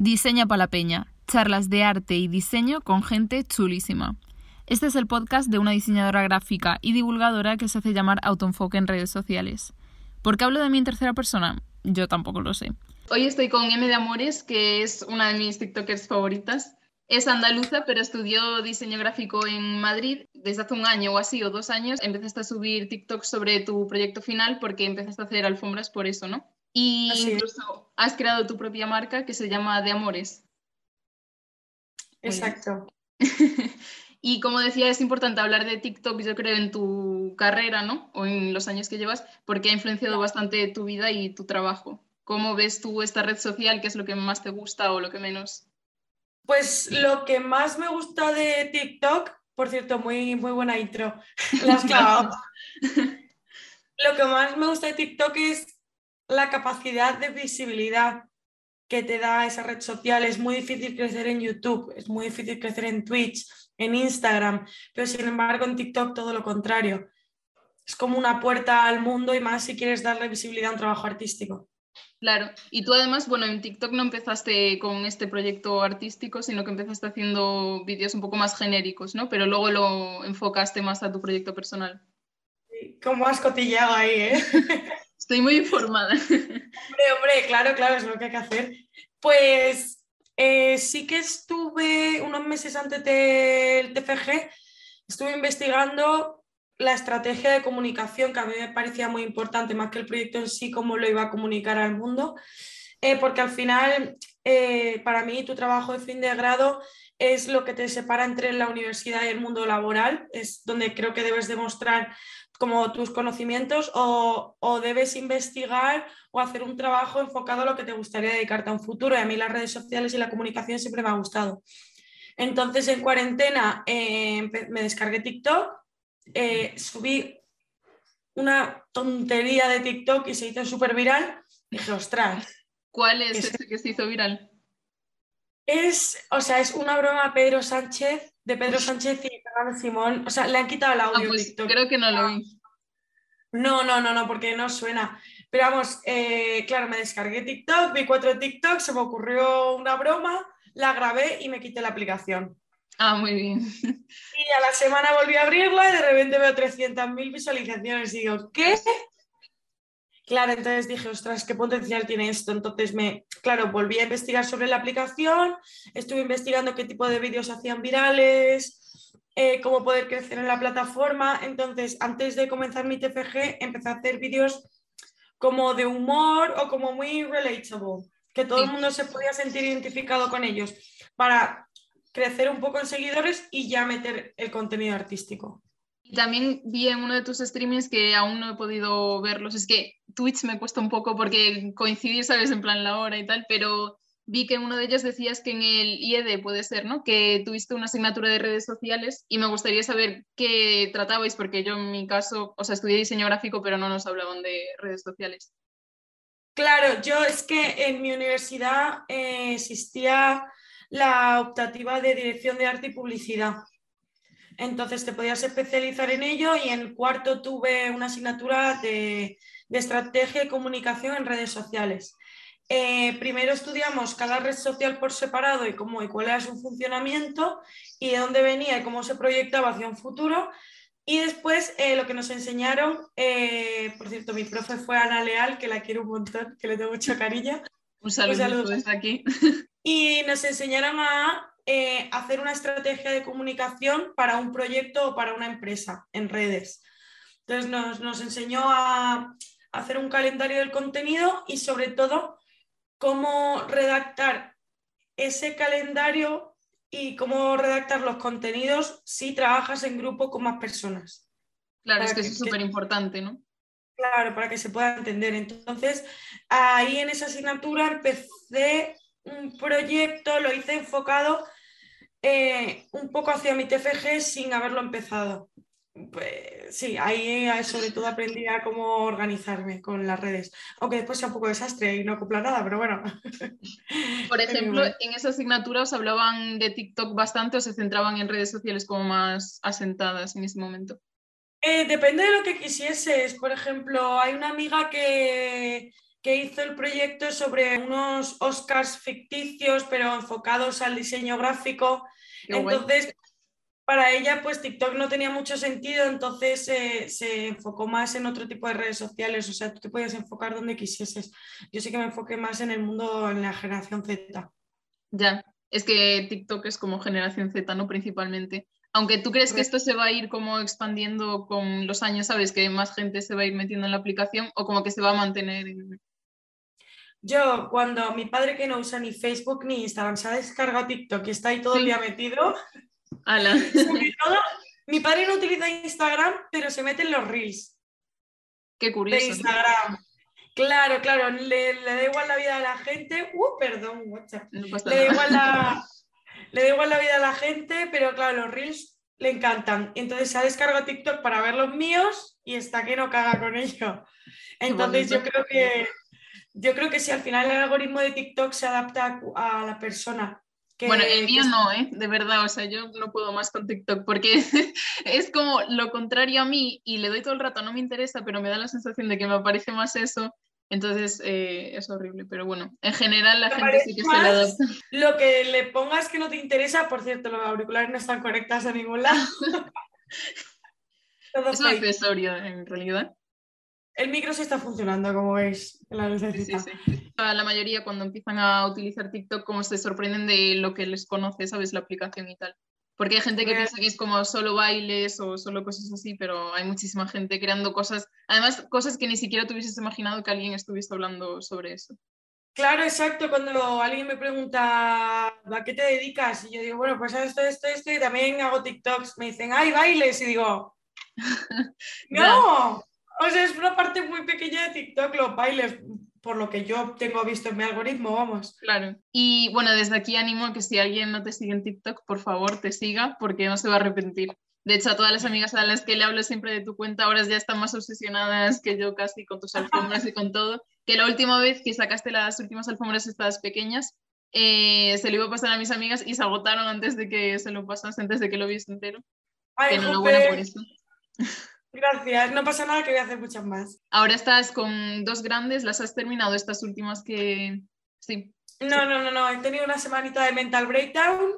Diseña para la Peña, charlas de arte y diseño con gente chulísima. Este es el podcast de una diseñadora gráfica y divulgadora que se hace llamar Autoenfoque en redes sociales. ¿Por qué hablo de mí en tercera persona? Yo tampoco lo sé. Hoy estoy con M de Amores, que es una de mis TikTokers favoritas. Es andaluza, pero estudió diseño gráfico en Madrid desde hace un año o así, o dos años. Empezaste a subir TikTok sobre tu proyecto final porque empezaste a hacer alfombras por eso, ¿no? Y incluso has creado tu propia marca que se llama De Amores. Exacto. y como decía, es importante hablar de TikTok, yo creo, en tu carrera, ¿no? O en los años que llevas, porque ha influenciado bastante tu vida y tu trabajo. ¿Cómo ves tú esta red social? ¿Qué es lo que más te gusta o lo que menos? Pues lo que más me gusta de TikTok, por cierto, muy, muy buena intro, clavado. lo que más me gusta de TikTok es la capacidad de visibilidad que te da esa red social. Es muy difícil crecer en YouTube, es muy difícil crecer en Twitch, en Instagram, pero sin embargo en TikTok todo lo contrario. Es como una puerta al mundo y más si quieres darle visibilidad a un trabajo artístico. Claro, y tú además, bueno, en TikTok no empezaste con este proyecto artístico, sino que empezaste haciendo vídeos un poco más genéricos, ¿no? Pero luego lo enfocaste más a tu proyecto personal. como has cotillado ahí, ¿eh? Estoy muy informada. Hombre, hombre, claro, claro, es lo que hay que hacer. Pues eh, sí que estuve unos meses antes del TFG, estuve investigando la estrategia de comunicación, que a mí me parecía muy importante, más que el proyecto en sí, cómo lo iba a comunicar al mundo, eh, porque al final, eh, para mí, tu trabajo de fin de grado es lo que te separa entre la universidad y el mundo laboral, es donde creo que debes demostrar como tus conocimientos o, debes investigar o hacer un trabajo enfocado a lo que te gustaría dedicarte a un futuro. Y a mí las redes sociales y la comunicación siempre me ha gustado. Entonces en cuarentena eh, me descargué TikTok, eh, subí una tontería de TikTok y se hizo súper viral. Dije, ostras. ¿Cuál es ese que se hizo viral? Es, o sea, es una broma Pedro Sánchez de Pedro Sánchez Simón. O sea, le han quitado el audio. Ah, pues creo que no lo vi. No, no, no, no, porque no suena. Pero vamos, eh, claro, me descargué TikTok, vi cuatro TikToks, se me ocurrió una broma, la grabé y me quité la aplicación. Ah, muy bien. Y a la semana volví a abrirla y de repente veo 300.000 visualizaciones y digo, ¿qué? Claro, entonces dije, ostras, ¿qué potencial tiene esto? Entonces me, claro, volví a investigar sobre la aplicación, estuve investigando qué tipo de vídeos hacían virales, eh, cómo poder crecer en la plataforma. Entonces, antes de comenzar mi TFG, empecé a hacer vídeos como de humor o como muy relatable, que todo el mundo se podía sentir identificado con ellos, para crecer un poco en seguidores y ya meter el contenido artístico. Y también vi en uno de tus streamings que aún no he podido verlos. Es que Twitch me cuesta un poco porque coincidir, sabes, en plan la hora y tal, pero vi que uno de ellos decías que en el IED puede ser, ¿no? Que tuviste una asignatura de redes sociales y me gustaría saber qué tratabais, porque yo en mi caso, o sea, estudié diseño gráfico, pero no nos hablaban de redes sociales. Claro, yo es que en mi universidad eh, existía la optativa de dirección de arte y publicidad. Entonces te podías especializar en ello y en cuarto tuve una asignatura de, estrategia y comunicación en redes sociales. Eh, primero estudiamos cada red social por separado y, cómo, y cuál era su funcionamiento y de dónde venía y cómo se proyectaba hacia un futuro. Y después eh, lo que nos enseñaron, eh, por cierto, mi profe fue Ana Leal, que la quiero un montón, que le tengo mucha cariño. Un saludo, desde aquí. Y nos enseñaron a hacer una estrategia de comunicación para un proyecto o para una empresa en redes. Entonces nos, enseñó a hacer un calendario del contenido y sobre todo cómo redactar ese calendario y cómo redactar los contenidos si trabajas en grupo con más personas. Claro, es que, es súper importante, ¿no? Claro, para que se pueda entender. Entonces, ahí en esa asignatura empecé un proyecto, lo hice enfocado eh, un poco hacia mi TFG sin haberlo empezado. Pues sí, ahí sobre todo aprendí a cómo organizarme con las redes, aunque después sea un poco desastre y no acopla nada, pero bueno. Por ejemplo, en esa asignatura os hablaban de TikTok bastante o se centraban en redes sociales como más asentadas en ese momento. Eh, depende de lo que quisieses. Por ejemplo, hay una amiga que que hizo el proyecto sobre unos Oscars ficticios, pero enfocados al diseño gráfico. entonces, para ella, pues TikTok no tenía mucho sentido, entonces eh, se enfocó más en otro tipo de redes sociales, o sea, tú te podías enfocar donde quisieses. Yo sí que me enfoqué más en el mundo, en la generación Z. Ya, es que TikTok es como generación Z, ¿no? Principalmente. Aunque tú crees que esto se va a ir como expandiendo con los años, ¿sabes? Que más gente se va a ir metiendo en la aplicación o como que se va a mantener. Yo, cuando mi padre que no usa ni Facebook ni Instagram se ha descargado TikTok y está ahí todo el día metido, mi padre no utiliza Instagram, pero se mete en los reels. Qué curioso. De Instagram. Claro, claro, le, da igual la vida a la gente. Uh, perdón, le, da igual la, le da igual la vida a la gente, pero claro, los reels le encantan. Entonces se ha descargado TikTok para ver los míos y está que no caga con ello. Entonces yo creo que yo creo que si al final el algoritmo de TikTok se adapta a la persona bueno, el mío no, ¿eh? De verdad, o sea, yo no puedo más con TikTok porque es como lo contrario a mí y le doy todo el rato, no me interesa, pero me da la sensación de que me aparece más eso. Entonces eh, es horrible, pero bueno, en general la gente sí que se le adapta. Lo que le pongas que no te interesa, por cierto, los auriculares no están conectados a ningún lado. es un accesorio en realidad. El micro sí está funcionando, como veis, la lucecita. Sí, sí. La mayoría cuando empiezan a utilizar TikTok como se sorprenden de lo que les conoce, ¿sabes? La aplicación y tal. Porque hay gente que piensa que es como solo bailes o solo cosas así, pero hay muchísima gente creando cosas, además cosas que ni siquiera tuvieses imaginado que alguien estuviese hablando sobre eso. Claro, exacto. Cuando alguien me pregunta a qué te dedicas, y yo digo, bueno, pues esto, esto, esto, y también hago TikToks, me dicen, ay, bailes, y digo, no, o sea, es una parte muy pequeña de TikTok, los bailes, por lo que yo tengo visto en mi algoritmo, vamos. Claro. Y bueno, desde aquí animo a que si alguien no te sigue en TikTok, por favor te siga, porque no se va a arrepentir. De hecho, a todas las amigas a las que le hablo siempre de tu cuenta, ahora ya están más obsesionadas que yo casi con tus alfombras y con todo. Que la última vez que sacaste las últimas alfombras estas pequeñas, eh, se lo iba a pasar a mis amigas y se agotaron antes de que se lo pasase, antes de que lo viese entero. Ay, enhorabuena por eso. Gracias, no pasa nada que voy a hacer muchas más. Ahora estás con dos grandes, ¿las has terminado estas últimas que... Sí. No, no, no, no, he tenido una semanita de mental breakdown.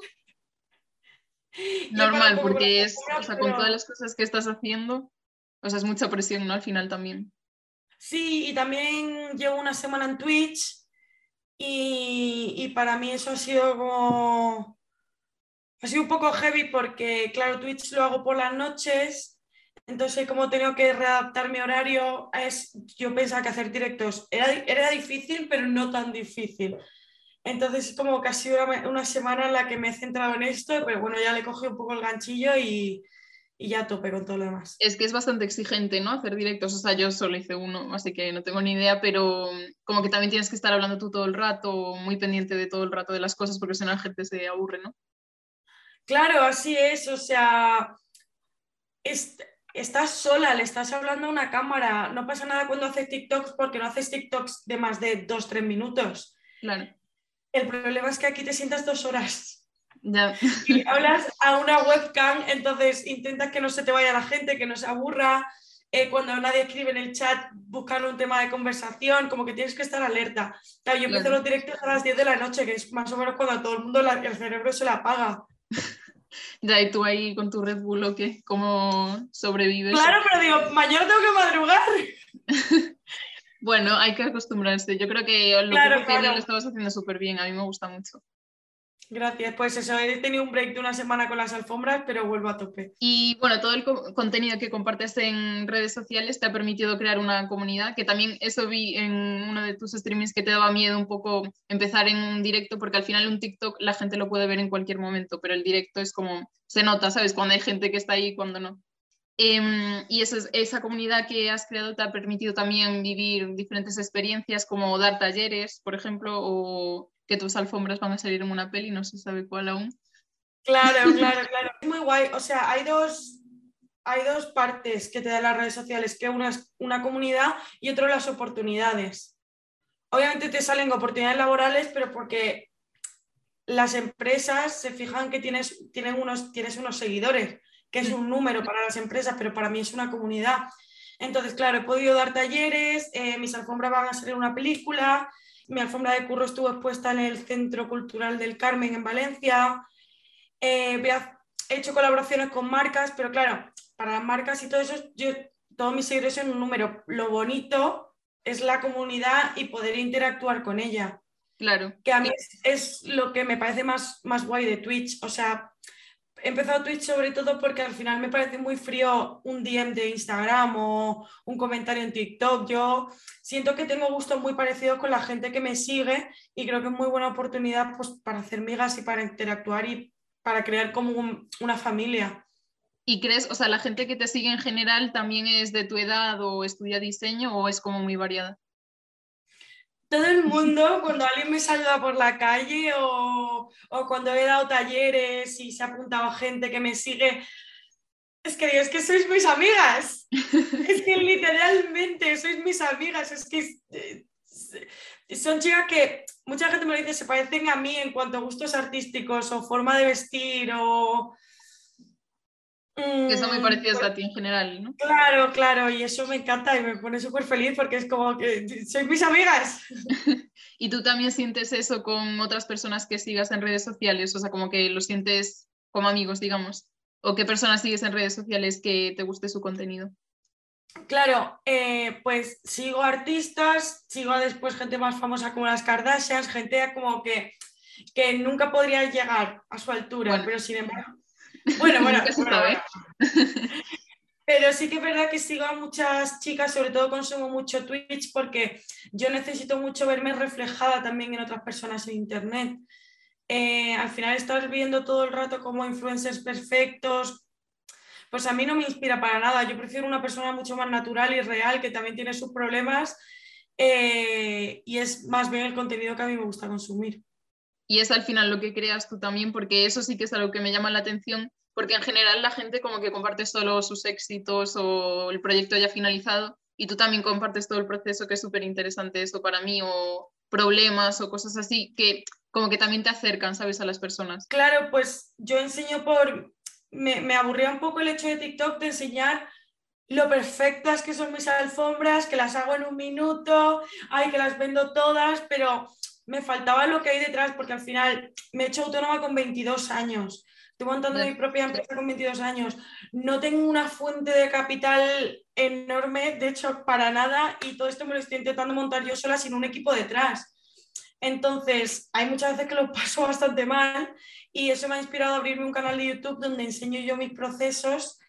Normal, porque es, o sea, con todas las cosas que estás haciendo, o sea, es mucha presión, ¿no? Al final también. Sí, y también llevo una semana en Twitch y, y para mí eso ha sido como... Ha sido un poco heavy porque, claro, Twitch lo hago por las noches entonces, como tengo que readaptar mi horario, es, yo pensaba que hacer directos era, era difícil, pero no tan difícil. Entonces, como que ha sido una, semana en la que me he centrado en esto, pero bueno, ya le cogí un poco el ganchillo y, y ya tope con todo lo demás. Es que es bastante exigente, ¿no? Hacer directos, o sea, yo solo hice uno, así que no tengo ni idea, pero como que también tienes que estar hablando tú todo el rato, muy pendiente de todo el rato de las cosas, porque si no la gente se aburre, ¿no? Claro, así es, o sea, estás sola, le estás hablando a una cámara. No pasa nada cuando haces TikToks porque no haces TikToks de más de dos, tres minutos. Claro. El problema es que aquí te sientas dos horas. Ya. Y hablas a una webcam, entonces intentas que no se te vaya la gente, que no se aburra. Eh, cuando nadie escribe en el chat, buscar un tema de conversación, como que tienes que estar alerta. Claro, yo empiezo los directos a las 10 de la noche, que es más o menos cuando a todo el mundo el cerebro se le apaga. Ya, y tú ahí con tu Red Bull, ¿o qué? ¿Cómo sobrevives? Claro, pero digo, mañana tengo que madrugar. bueno, hay que acostumbrarse. Yo creo que lo que lo estabas haciendo súper bien, a mí me gusta mucho. Gracias, pues eso, he tenido un break de una semana con las alfombras, pero vuelvo a tope. Y bueno, todo el contenido que compartes en redes sociales te ha permitido crear una comunidad, que también eso vi en uno de tus streamings que te daba miedo un poco empezar en un directo, porque al final un TikTok la gente lo puede ver en cualquier momento, pero el directo es como, se nota, ¿sabes? Cuando hay gente que está ahí y cuando no. Em, y eso, esa comunidad que has creado te ha permitido también vivir diferentes experiencias, como dar talleres, por ejemplo, o que tus alfombras van a salir en una peli, no se sabe cuál aún. Claro, claro, claro. Es muy guay. O sea, hay dos, hay dos partes que te dan las redes sociales, que una es una comunidad y otro las oportunidades. Obviamente te salen oportunidades laborales, pero porque las empresas se fijan que tienes, tienen unos, tienes unos seguidores, que es un número para las empresas, pero para mí es una comunidad. Entonces, claro, he podido dar talleres, eh, mis alfombras van a salir una película, mi alfombra de curro estuvo expuesta en el Centro Cultural del Carmen en Valencia. Eh, he hecho colaboraciones con marcas, pero claro, para las marcas y todo eso, yo, todos mis seguidores son un número. Lo bonito es la comunidad y poder interactuar con ella. Claro. Que a mí es, lo que me parece más, más guay de Twitch. O sea, he empezado Twitch sobre todo porque al final me parece muy frío un DM de Instagram o un comentario en TikTok. Yo siento que tengo gustos muy parecidos con la gente que me sigue y creo que es muy buena oportunidad pues, para hacer migas y para interactuar y para crear como una familia. ¿Y crees, o sea, la gente que te sigue en general también es de tu edad o estudia diseño o es como muy variada? Todo el mundo, cuando alguien me saluda por la calle o, cuando he dado talleres y se ha apuntado gente que me sigue, es que digo, es que sois mis amigas. es que literalmente sois mis amigas. Es que eh, son chicas que mucha gente me lo dice, se parecen a mí en cuanto a gustos artísticos o forma de vestir o que son muy mm, parecidas a pues ti en general, ¿no? Claro, claro, y eso me encanta y me pone súper feliz porque es como que sois mis amigas. ¿Y tú también sientes eso con otras personas que sigas en redes sociales? O sea, como que lo sientes como amigos, digamos. ¿O qué personas sigues en redes sociales que te guste su contenido? Claro, eh, pues sigo artistas, sigo después gente más famosa como las Kardashians, gente como que, que nunca podría llegar a su altura, pero sin embargo bueno, bueno, Pero sí que es verdad que sigo a muchas chicas, sobre todo consumo mucho Twitch porque yo necesito mucho verme reflejada también en otras personas en Internet. Eh, al final estar viendo todo el rato como influencers perfectos, pues a mí no me inspira para nada. Yo prefiero una persona mucho más natural y real que también tiene sus problemas eh, y es más bien el contenido que a mí me gusta consumir y es al final lo que creas tú también, porque eso sí que es algo que me llama la atención, porque en general la gente como que comparte solo sus éxitos o el proyecto ya finalizado y tú también compartes todo el proceso, que es súper interesante eso para mí, o problemas o cosas así, que como que también te acercan, ¿sabes?, a las personas. Claro, pues yo enseño por, me, me aburría un poco el hecho de TikTok de enseñar lo perfectas que son mis alfombras, que las hago en un minuto, ay, que las vendo todas, pero me faltaba lo que hay detrás, porque al final me he hecho autónoma con 22 años. Estoy montando mi propia empresa con 22 años. No tengo una fuente de capital enorme, de hecho, para nada, y todo esto me lo estoy intentando montar yo sola sin un equipo detrás. Entonces, hay muchas veces que lo paso bastante mal y eso me ha inspirado a abrirme un canal de YouTube donde enseño yo mis procesos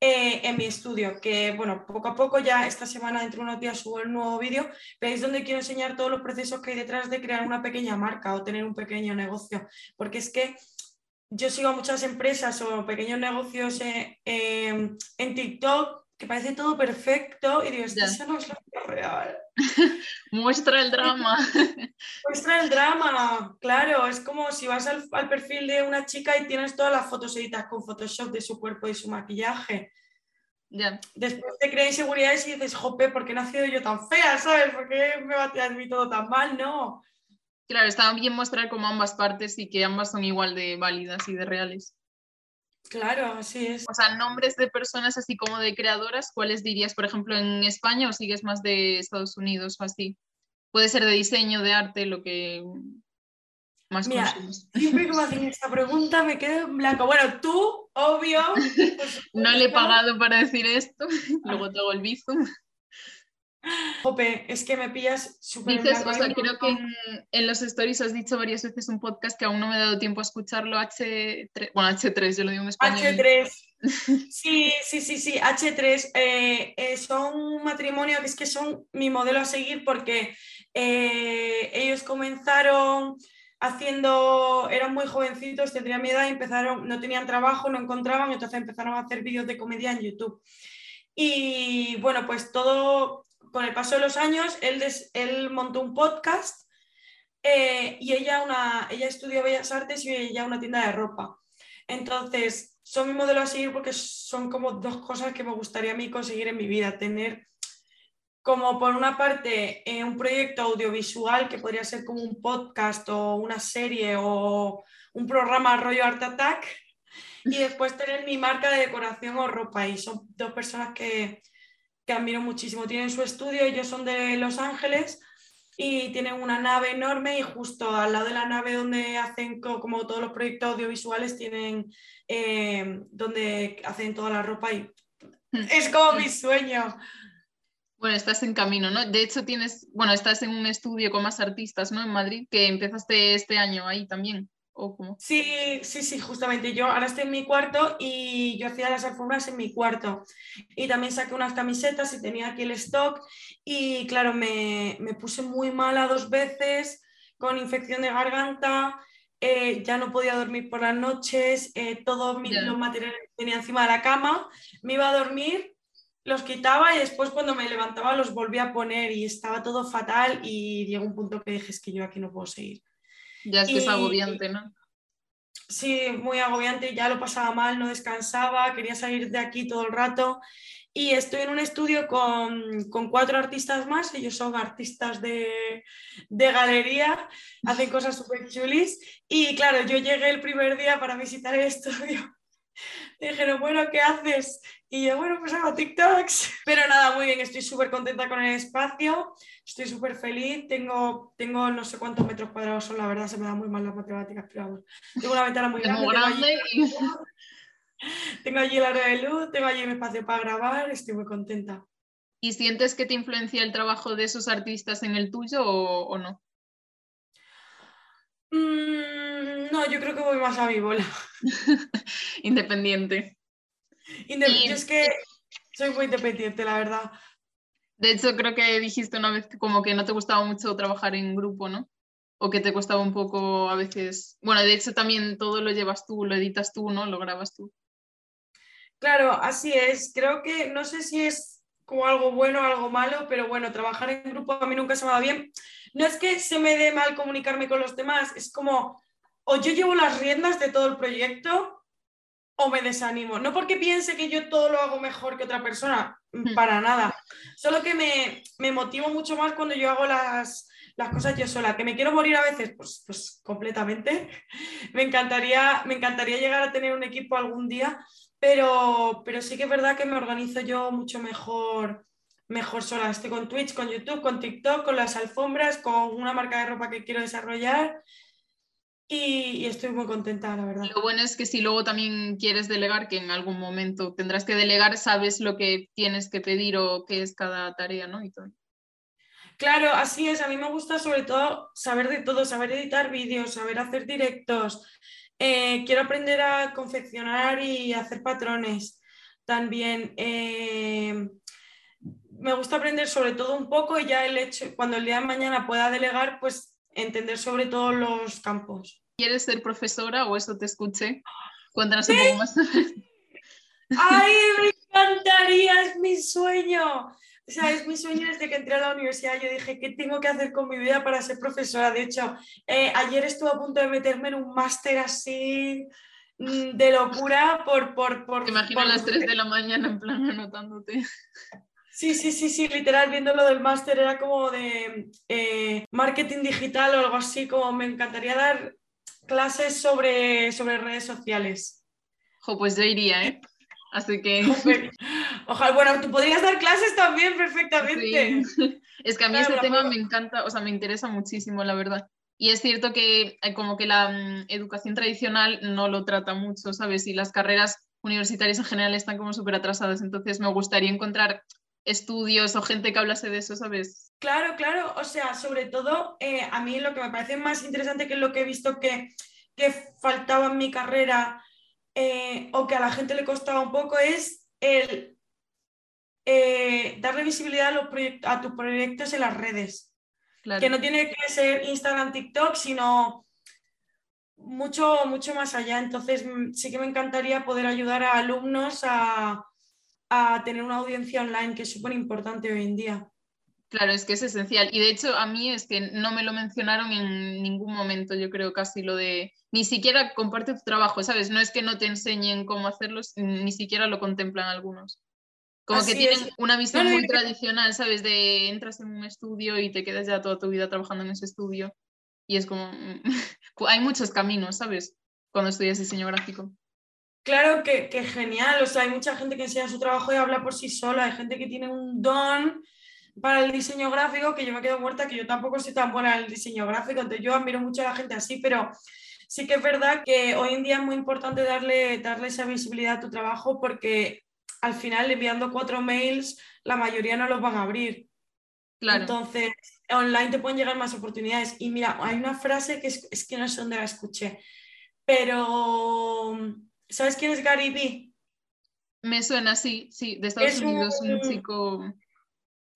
eh, en mi estudio, que bueno, poco a poco ya esta semana, dentro de unos días, subo el nuevo vídeo, veis donde quiero enseñar todos los procesos que hay detrás de crear una pequeña marca o tener un pequeño negocio, porque es que yo sigo a muchas empresas o pequeños negocios eh, em, en TikTok que parece todo perfecto y digo, eso no es lo real. Muestra el drama. Muestra el drama, claro. Es como si vas al, perfil de una chica y tienes todas las fotos editas con Photoshop de su cuerpo y su maquillaje. Ya. Después te crea inseguridades y dices, jope, ¿por qué he nacido yo tan fea? ¿Sabes? ¿Por qué me va a tirar mí todo tan mal? No. Claro, está bien mostrar como ambas partes y que ambas son igual de válidas y de reales. Claro, así es. O sea, nombres de personas así como de creadoras, ¿cuáles dirías, por ejemplo, en España o sigues más de Estados Unidos o así? Puede ser de diseño, de arte, lo que más Mira, Siempre que me hacen esta pregunta me quedo en blanco. Bueno, tú, obvio. no le he pagado para decir esto, luego te hago el Jope, es que me pillas súper Dices, o sea, creo que en, los stories has dicho varias veces un podcast que aún no me he dado tiempo a escucharlo, H3, bueno, H3, yo lo digo en español. H3, sí, sí, sí, sí, H3, eh, eh, son un matrimonio que es que son mi modelo a seguir porque eh, ellos comenzaron haciendo, eran muy jovencitos, tendrían mi edad, empezaron, no tenían trabajo, no encontraban, entonces empezaron a hacer vídeos de comedia en YouTube. Y bueno, pues todo con el paso de los años, él, él montó un podcast eh, y ella, una, ella estudió Bellas Artes y ella una tienda de ropa. Entonces, son mi modelo a seguir porque son como dos cosas que me gustaría a mí conseguir en mi vida. Tener como por una parte eh, un proyecto audiovisual que podría ser como un podcast o una serie o un programa rollo Art Attack y después tener mi marca de decoración o ropa y son dos personas que, que admiro muchísimo. Tienen su estudio, ellos son de Los Ángeles y tienen una nave enorme y justo al lado de la nave donde hacen como todos los proyectos audiovisuales tienen eh, donde hacen toda la ropa y hmm. es como mi sueño. Bueno, estás en camino, ¿no? De hecho tienes, bueno, estás en un estudio con más artistas, ¿no? En Madrid, que empezaste este año ahí también. Sí, sí, sí, justamente. Yo ahora estoy en mi cuarto y yo hacía las alfombras en mi cuarto. Y también saqué unas camisetas y tenía aquí el stock. Y claro, me, puse muy mala dos veces con infección de garganta. Eh, ya no podía dormir por las noches. Eh, todos los materiales que tenía encima de la cama. Me iba a dormir, los quitaba y después cuando me levantaba los volvía a poner y estaba todo fatal. Y llegó un punto que dije: Es que yo aquí no puedo seguir. Ya es que es agobiante, ¿no? Sí, muy agobiante, ya lo pasaba mal, no descansaba, quería salir de aquí todo el rato. Y estoy en un estudio con, cuatro artistas más, ellos son artistas de, de galería, hacen cosas súper chulis. Y claro, yo llegué el primer día para visitar el estudio dijeron, bueno, ¿qué haces? Y yo, bueno, pues hago TikToks. Pero nada, muy bien, estoy súper contenta con el espacio, estoy súper feliz, tengo, tengo no sé cuántos metros cuadrados son, la verdad se me da muy mal las matemáticas, pero vamos, tengo una ventana muy grande. Tengo, allí, el área de luz, tengo allí un espacio para grabar, estoy muy contenta. ¿Y sientes que te influencia el trabajo de esos artistas en el tuyo o, no? Mm, no, yo creo que voy más a mi bola. Independiente. Yo es que soy muy independiente, la verdad. De hecho, creo que dijiste una vez que como que no te gustaba mucho trabajar en grupo, ¿no? O que te costaba un poco a veces. Bueno, de hecho también todo lo llevas tú, lo editas tú, ¿no? Lo grabas tú. Claro, así es. Creo que no sé si es como algo bueno o algo malo, pero bueno, trabajar en grupo a mí nunca se me va bien. No es que se me dé mal comunicarme con los demás, es como o yo llevo las riendas de todo el proyecto o me desanimo. No porque piense que yo todo lo hago mejor que otra persona, hmm. para nada. Solo que me, me motivo mucho más cuando yo hago las, cosas yo sola. Que me quiero morir a veces, pues, pues completamente. Me encantaría, me encantaría llegar a tener un equipo algún día, pero, pero sí que es verdad que me organizo yo mucho mejor mejor sola. Estoy con Twitch, con YouTube, con TikTok, con las alfombras, con una marca de ropa que quiero desarrollar y, estoy muy contenta, la verdad. Lo bueno es que si luego también quieres delegar, que en algún momento tendrás que delegar, sabes lo que tienes que pedir o qué es cada tarea, ¿no? Y todo. Claro, así es. A mí me gusta sobre todo saber de todo, saber editar vídeos, saber hacer directos. Eh, quiero aprender a confeccionar y hacer patrones también. Eh, me gusta aprender sobre todo un poco y ya el hecho, cuando el día de mañana pueda delegar, pues entender sobre todos los campos. ¿Quieres ser profesora o eso te escuché? Cuéntanos un poco más. ¡Ay, me encantaría! Es mi sueño. O sea, es mi sueño desde que entré a la universidad. Yo dije, ¿qué tengo que hacer con mi vida para ser profesora? De hecho, eh, ayer estuve a punto de meterme en un máster así mm, de locura por... por, por Te imagino a las 3 de la mañana en plan anotándote. Sí, sí, sí, sí, literal, viendo lo del máster era como de eh, marketing digital o algo así, como me encantaría dar clases sobre, sobre redes sociales. Jo, pues yo iría, ¿eh? Así que... Ojalá, bueno, tú podrías dar clases también perfectamente. Es que a mí este tema me encanta, o sea, me interesa muchísimo, la verdad. Y es cierto que eh, como que la mm, educación tradicional no lo trata mucho, ¿sabes? Y las carreras universitarias en general están como súper atrasadas, entonces me gustaría encontrar estudios o gente que hablase de eso, ¿sabes? Claro, claro, o sea, sobre todo eh, a mí lo que me parece más interesante que lo que he visto que, faltaba en mi carrera eh, o que a la gente le costaba un poco es el eh, darle visibilidad a, los a tus proyectos en las redes. Que no tiene que ser Instagram, TikTok, sino mucho, mucho más allá. Entonces, mm, sí que me encantaría poder ayudar a alumnos a, a tener una audiencia online, que es súper importante hoy en día. Claro, es que es esencial. Y de hecho, a mí es que no me lo mencionaron en ningún momento, yo creo casi lo de, ni siquiera comparte tu trabajo, ¿sabes? No es que no te enseñen cómo hacerlo, ni siquiera lo contemplan algunos. Como que tienen una visión muy tradicional, ¿sabes? De entras en un estudio y te quedas ya toda tu vida trabajando en ese estudio. Y es como, hay muchos caminos, ¿sabes? Cuando estudias diseño gráfico. Claro que, que, genial, o sea, hay mucha gente que enseña su trabajo y habla por sí sola, hay gente que tiene un don para el diseño gráfico que yo me quedo muerta, que yo tampoco soy tan buena en el diseño gráfico, entonces yo admiro mucho a la gente así, pero sí que es verdad que hoy en día es muy importante darle, darle esa visibilidad a tu trabajo porque al final enviando cuatro mails, la mayoría no los van a abrir. Claro. Entonces, online te pueden llegar más oportunidades. Y mira, hay una frase que es, es que no sé dónde la escuché, pero ¿sabes quién es Gary Vee? Me suena, sí, sí, de Estados Unidos, un, chico...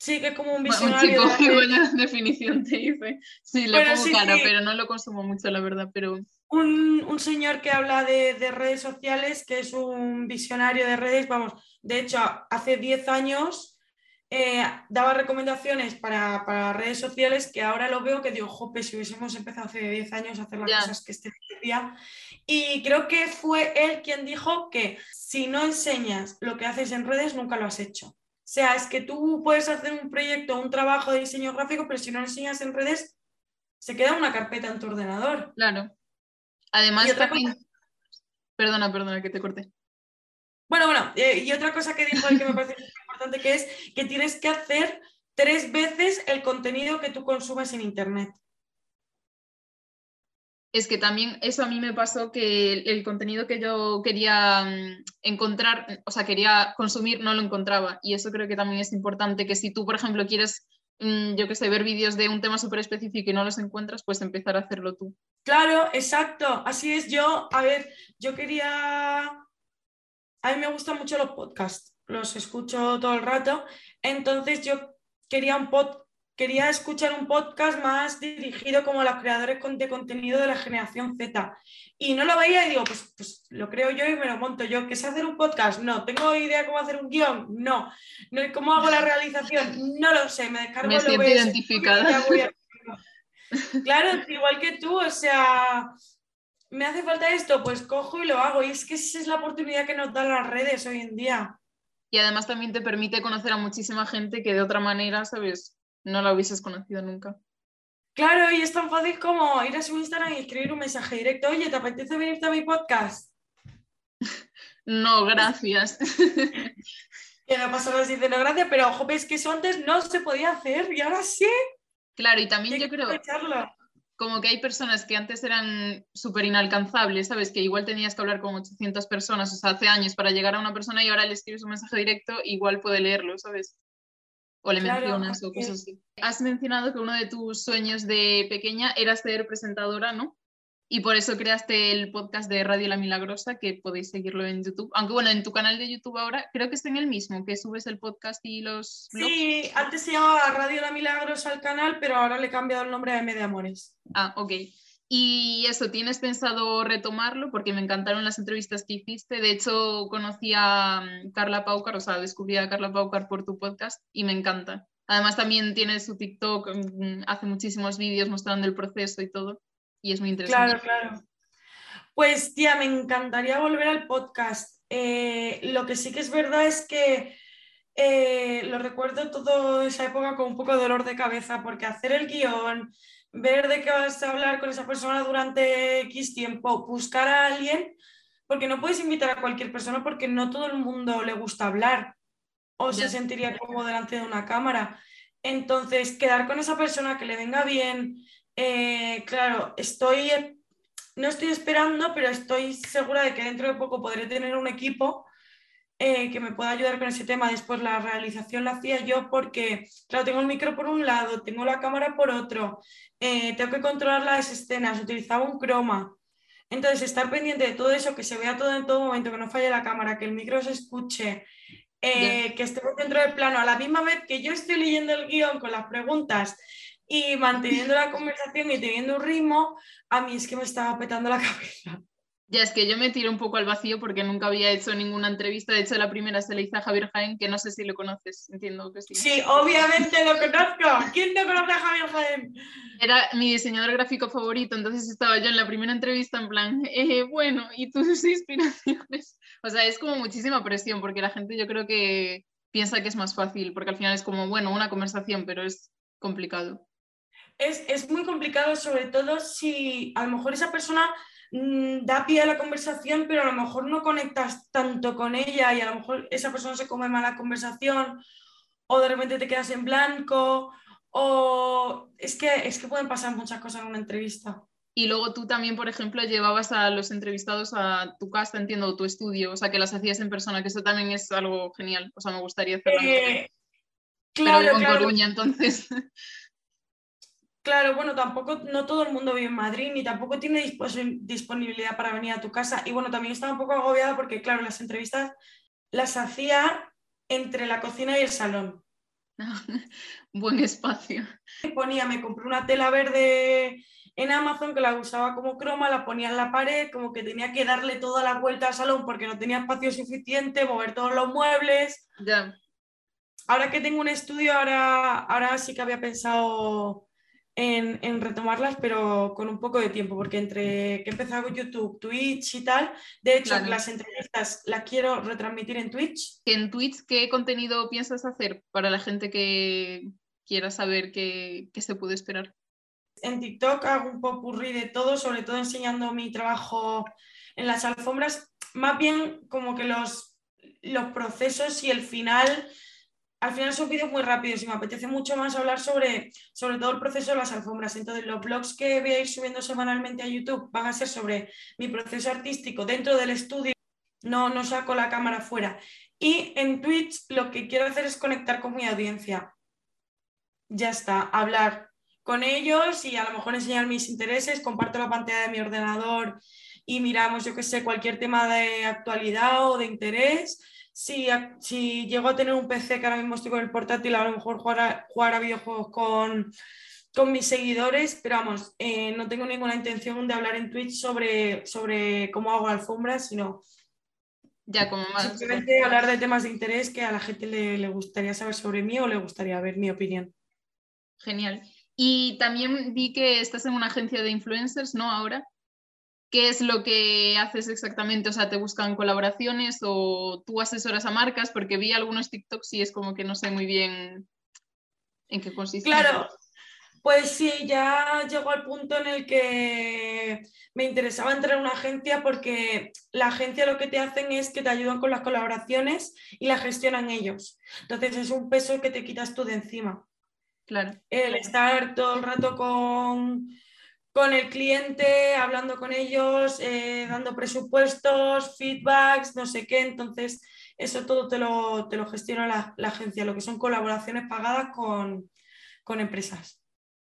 Sí, que es como un visionario. un chico, buena definición te hice. Sí, le pongo cara, pero no lo consumo mucho, la verdad, pero... Un, un señor que habla de, de, redes sociales, que es un visionario de redes, vamos, de hecho, hace 10 años eh, daba recomendaciones para, para, redes sociales que ahora lo veo que digo, jope, si hubiésemos empezado hace 10 años a hacer las cosas que este día. Y creo que fue él quien dijo que si no enseñas lo que haces en redes, nunca lo has hecho. O sea, es que tú puedes hacer un proyecto, un trabajo de diseño gráfico, pero si no lo enseñas en redes, se queda una carpeta en tu ordenador. Claro. Además, también... Perdona, perdona que te corté. Bueno, bueno, eh, y otra cosa que dijo que me parece importante que es que tienes que hacer tres veces el contenido que tú consumes en Internet es que también eso a mí me pasó que el, contenido que yo quería mm, encontrar, o sea, quería consumir, no lo encontraba. Y eso creo que también es importante, que si tú, por ejemplo, quieres, mm, yo que sé, ver vídeos de un tema súper específico y no los encuentras, pues empezar a hacerlo tú. Claro, exacto. Así es. Yo, a ver, yo quería... A mí me gustan mucho los podcasts, los escucho todo el rato. Entonces yo quería un podcast quería escuchar un podcast más dirigido como a los creadores de contenido de la generación Z. Y no lo veía y digo, pues, pues, lo creo yo y me lo monto yo. ¿Qué sé hacer un podcast? No. ¿Tengo idea cómo hacer un guion? No. ¿Cómo hago la realización? No lo sé. Me descargo me siento identificada. Claro, igual que tú, o sea, me hace falta esto, pues cojo y lo hago. Y es que esa es la oportunidad que nos dan las redes hoy en día. Y además también te permite conocer a muchísima gente que de otra manera, ¿sabes? No la hubieses conocido nunca. Claro, y es tan fácil como ir a su Instagram y escribir un mensaje directo. Oye, ¿te apetece venirte a mi podcast? no, gracias. que no pasó de no gracias, pero ojo, es que eso antes no se podía hacer y ahora sí. Claro, y también yo creo como que hay personas que antes eran súper inalcanzables, ¿sabes? Que igual tenías que hablar con 800 personas, o sea, hace años para llegar a una persona y ahora le escribes un mensaje directo, igual puede leerlo, ¿sabes? O le mencionas o cosas así. Has mencionado que uno de tus sueños de pequeña era ser presentadora, ¿no? Y por eso creaste el podcast de Radio La Milagrosa, que podéis seguirlo en YouTube. Aunque bueno, en tu canal de YouTube ahora creo que está en el mismo, que subes el podcast y los... Sí, antes se llamaba Radio La Milagrosa el canal, pero ahora le he cambiado el nombre a M de Amores. Ah, ok. Y eso, ¿tienes pensado retomarlo? Porque me encantaron las entrevistas que hiciste. De hecho, conocí a mm, Carla Paucar, o sea, descubrí a Carla Paucar por tu podcast y me encanta. Además, también tiene su TikTok, mm, hace muchísimos vídeos mostrando el proceso y todo. Y es muy interesante. Claro, claro. Pues, tía, me encantaría volver al podcast. Eh, lo que sí que es verdad es que eh, lo recuerdo toda esa época con un poco de dolor de cabeza, porque hacer el guion, ver de qué vas a hablar con esa persona durante X tiempo, buscar a alguien, porque no puedes invitar a cualquier persona porque no todo el mundo le gusta hablar o se sentiría como delante de una cámara. Entonces, quedar con esa persona que le venga bien, eh, claro, estoy, no estoy esperando, pero estoy segura de que dentro de poco podré tener un equipo eh, que me pueda ayudar con ese tema. Después la realización la hacía yo porque, claro, tengo el micro por un lado, tengo la cámara por otro, eh, tengo que controlar las escenas, utilizaba un croma. Entonces, estar pendiente de todo eso, que se vea todo en todo momento, que no falle la cámara, que el micro se escuche, eh, que estemos dentro del plano, a la misma vez que yo estoy leyendo el guion con las preguntas y manteniendo la conversación y teniendo un ritmo, a mí es que me estaba petando la cabeza. Ya es que yo me tiro un poco al vacío porque nunca había hecho ninguna entrevista. De hecho, la primera se la hizo a Javier Jaén, que no sé si lo conoces, entiendo que sí. Sí, obviamente lo conozco. ¿Quién no conoce a Javier Jaén? Era mi diseñador gráfico favorito, entonces estaba yo en la primera entrevista en plan, eh, bueno, ¿y tus inspiraciones? O sea, es como muchísima presión porque la gente yo creo que piensa que es más fácil, porque al final es como, bueno, una conversación, pero es complicado. Es, es muy complicado, sobre todo si a lo mejor esa persona da pie a la conversación, pero a lo mejor no conectas tanto con ella y a lo mejor esa persona se come mal la conversación o de repente te quedas en blanco o es que, es que pueden pasar muchas cosas en una entrevista. Y luego tú también, por ejemplo, llevabas a los entrevistados a tu casa, entiendo, tu estudio, o sea, que las hacías en persona, que eso también es algo genial. O sea, me gustaría hacerlo. Eh, claro, Pero en claro. Coruña, entonces. Claro, bueno, tampoco, no todo el mundo vive en Madrid, ni tampoco tiene disponibilidad para venir a tu casa. Y bueno, también estaba un poco agobiada porque, claro, las entrevistas las hacía entre la cocina y el salón. Buen espacio. Me ponía, me compré una tela verde en Amazon que la usaba como croma, la ponía en la pared, como que tenía que darle toda la vuelta al salón porque no tenía espacio suficiente, mover todos los muebles. Ya. Ahora que tengo un estudio, ahora, ahora sí que había pensado en, en retomarlas, pero con un poco de tiempo, porque entre que he empezado con YouTube, Twitch y tal, de hecho, Claro. las entrevistas las quiero retransmitir en Twitch. En Twitch, ¿qué contenido piensas hacer para la gente que quiera saber qué, qué se puede esperar? En TikTok hago un popurrí de todo, sobre todo enseñando mi trabajo en las alfombras, más bien como que los, los procesos y el final. Al final son vídeos muy rápidos y me apetece mucho más hablar sobre, sobre todo el proceso de las alfombras. Entonces, los blogs que voy a ir subiendo semanalmente a YouTube van a ser sobre mi proceso artístico dentro del estudio. No, no saco la cámara fuera. Y en Twitch lo que quiero hacer es conectar con mi audiencia. Ya está, hablar con ellos y a lo mejor enseñar mis intereses, comparto la pantalla de mi ordenador y miramos, yo que sé, cualquier tema de actualidad o de interés. Si, si llego a tener un PC que ahora mismo estoy con el portátil, a lo mejor jugar a, jugar a videojuegos con, con mis seguidores, pero vamos, eh, no tengo ninguna intención de hablar en Twitch sobre, sobre cómo hago alfombras, sino Ya, como más. simplemente hablar de temas de interés que a la gente le, le gustaría saber sobre mí o le gustaría ver mi opinión. Genial. Y también vi que estás en una agencia de influencers, ¿no? Ahora. ¿Qué es lo que haces exactamente? O sea, ¿te buscan colaboraciones o tú asesoras a marcas? Porque vi algunos TikToks y es como que no sé muy bien en qué consiste. Claro, pues sí, ya llegó al punto en el que me interesaba entrar a una agencia porque la agencia lo que te hacen es que te ayudan con las colaboraciones y las gestionan ellos. Entonces es un peso que te quitas tú de encima. Claro. El estar todo el rato con, con el cliente, hablando con ellos, eh, dando presupuestos, feedbacks, no sé qué. Entonces, eso todo te lo, te lo gestiona la, la agencia, lo que son colaboraciones pagadas con, con empresas.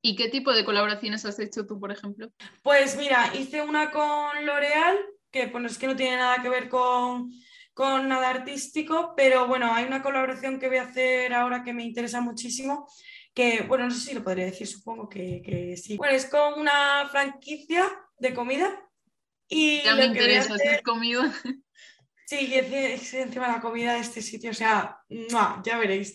¿Y qué tipo de colaboraciones has hecho tú, por ejemplo? Pues mira, hice una con L'Oreal, que bueno, es que no tiene nada que ver con, con nada artístico, pero bueno, hay una colaboración que voy a hacer ahora que me interesa muchísimo, que bueno, no sé si lo podría decir, supongo que, que sí. Bueno, es con una franquicia de comida y Ya lo me que interesa, hacer- hacer comida. Sí, y encima la comida de este sitio, o sea, ¡mua! ya veréis.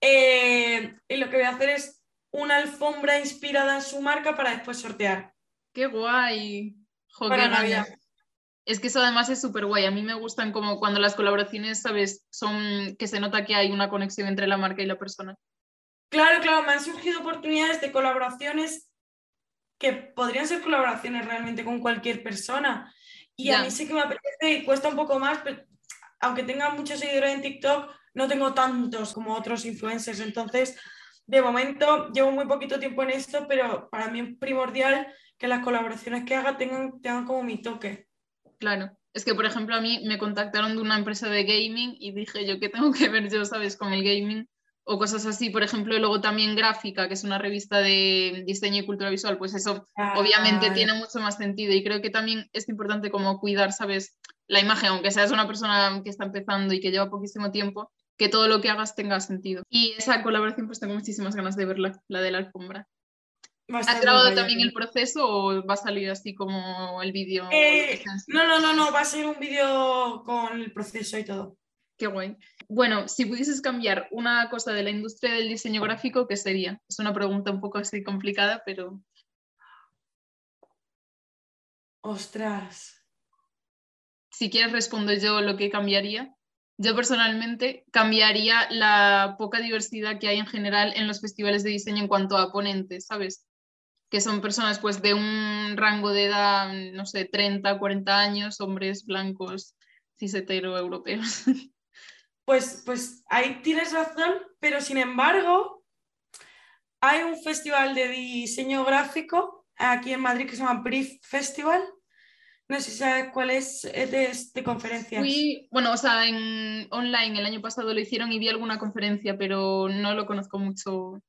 Eh, y lo que voy a hacer es una alfombra inspirada en su marca para después sortear. Qué guay. Jo, Para qué ganas. Navidad. Es que eso además es súper guay. A mí me gustan como cuando las colaboraciones, ¿sabes? Son que se nota que hay una conexión entre la marca y la persona. Claro, claro, me han surgido oportunidades de colaboraciones que podrían ser colaboraciones realmente con cualquier persona. Y Ya. a mí sí que me apetece y cuesta un poco más, pero aunque tenga muchos seguidores en TikTok, no tengo tantos como otros influencers. Entonces, de momento, llevo muy poquito tiempo en esto, pero para mí es primordial que las colaboraciones que haga tengan, tengan como mi toque. Claro. Es que, por ejemplo, a mí me contactaron de una empresa de gaming y dije yo, ¿qué tengo que ver yo, sabes, con el gaming? O cosas así, por ejemplo, y luego también Gráfica, que es una revista de diseño y cultura visual, pues eso obviamente Ah, tiene mucho más sentido y creo que también es importante como cuidar, ¿sabes? La imagen, aunque seas una persona que está empezando y que lleva poquísimo tiempo, que todo lo que hagas tenga sentido. Y esa colaboración pues tengo muchísimas ganas de verla, la de la alfombra. ¿Has grabado también el proceso o va a salir así como el vídeo? Eh? No, no, no, no, va a ser un vídeo con el proceso y todo. Qué guay. Bueno, si pudieses cambiar una cosa de la industria del diseño gráfico, ¿qué sería? Es una pregunta un poco así complicada, pero Ostras. si quieres respondo yo lo que cambiaría. Yo personalmente cambiaría la poca diversidad que hay en general en los festivales de diseño en cuanto a ponentes, ¿sabes? que son personas pues de un rango de edad, no sé, 30, 40 años, hombres blancos, cisetero, europeos. Pues, pues ahí tienes razón, pero sin embargo, hay un festival de diseño gráfico aquí en Madrid que se llama Brief Festival. No sé si sabes cuál es, es de, conferencias. Fui, bueno, o sea, en online el año pasado lo hicieron y vi alguna conferencia, pero no lo conozco mucho.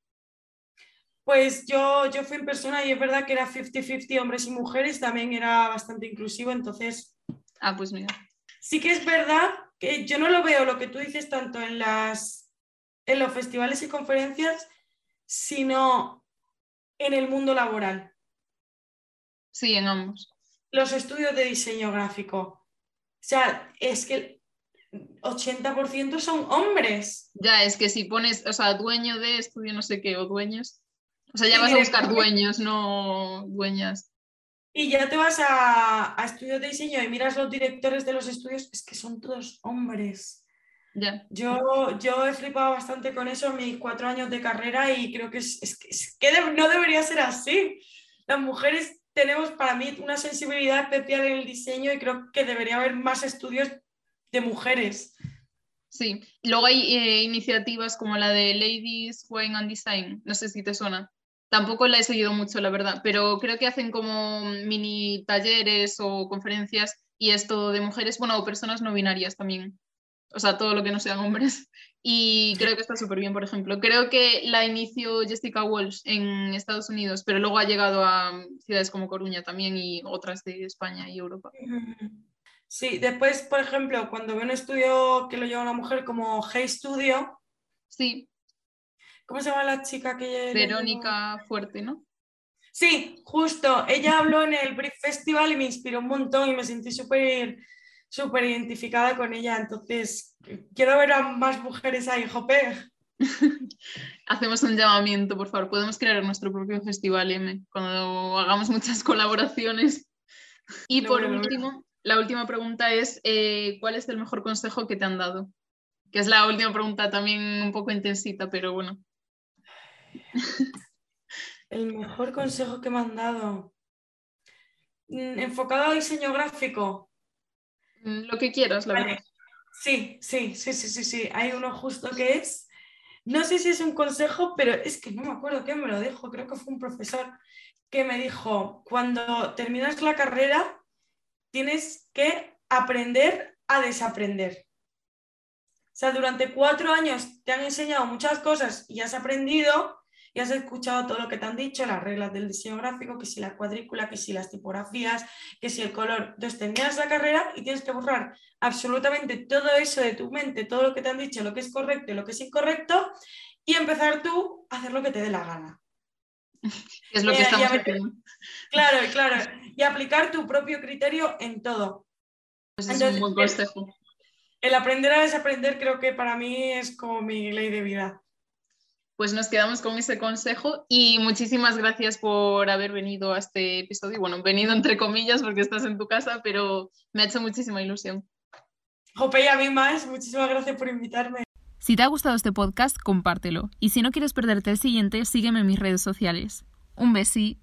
Pues yo, yo fui en persona y es verdad que era 50-50 hombres y mujeres, también era bastante inclusivo, entonces... Ah, pues mira. Sí que es verdad que yo no lo veo lo que tú dices tanto en, las, en los festivales y conferencias, sino en el mundo laboral. Sí, en ambos. Los estudios de diseño gráfico. O sea, es que el 80% son hombres. Ya, es que si pones, o sea, dueño de estudio no sé qué, o dueños. O sea, ya vas a buscar dueños, no dueñas. Y ya te vas a, estudios de diseño y miras los directores de los estudios, es que son todos hombres. Yo, yo he flipado bastante con eso en mis cuatro años de carrera y creo que es, que, no debería ser así. Las mujeres tenemos para mí una sensibilidad especial en el diseño y creo que debería haber más estudios de mujeres. Sí, luego hay eh, iniciativas como la de Ladies Wine and Design, no sé si te suena. Tampoco la he seguido mucho, la verdad, pero creo que hacen como mini talleres o conferencias y esto de mujeres, bueno, o personas no binarias también. O sea, todo lo que no sean hombres. Y creo que está súper bien, por ejemplo. Creo que la inició Jessica Walsh en Estados Unidos, pero luego ha llegado a ciudades como Coruña también y otras de España y Europa. Sí, después, por ejemplo, cuando veo un estudio que lo lleva una mujer como Hey Studio. Sí. ¿Cómo se llama la chica que... Verónica Fuerte, ¿no? Sí, justo. Ella habló en el Brief Festival y me inspiró un montón y me sentí súper súper identificada con ella. Entonces, quiero ver a más mujeres ahí, Jope. Hacemos un llamamiento, por favor. Podemos crear nuestro propio festival M cuando hagamos muchas colaboraciones. Y por último, la última pregunta es, eh, ¿cuál es el mejor consejo que te han dado? Que es la última pregunta también un poco intensita, pero bueno. El mejor consejo que me han dado. Mm, enfocado a diseño gráfico. Mm, lo que quieras, la verdad. Sí, sí, sí, sí, sí, sí. Hay uno justo que es. No sé si es un consejo, pero es que no me acuerdo quién me lo dijo. Creo que fue un profesor que me dijo: cuando terminas la carrera, tienes que aprender a desaprender. O sea, durante cuatro años te han enseñado muchas cosas y has aprendido y has escuchado todo lo que te han dicho, las reglas del diseño gráfico, que si la cuadrícula, que si las tipografías, que si el color. Entonces terminas la carrera y tienes que borrar absolutamente todo eso de tu mente, todo lo que te han dicho, lo que es correcto y lo que es incorrecto, y empezar tú a hacer lo que te dé la gana. Es lo que eh, estamos haciendo. Claro, claro. Y aplicar tu propio criterio en todo. Pues es un buen consejo. el aprender a desaprender creo que para mí es como mi ley de vida pues nos quedamos con ese consejo y muchísimas gracias por haber venido a este episodio. Bueno, venido entre comillas porque estás en tu casa, pero me ha hecho muchísima ilusión. Jope, y a mí más, muchísimas gracias por invitarme. Si te ha gustado este podcast, compártelo. Y si no quieres perderte el siguiente, sígueme en mis redes sociales. Un besí.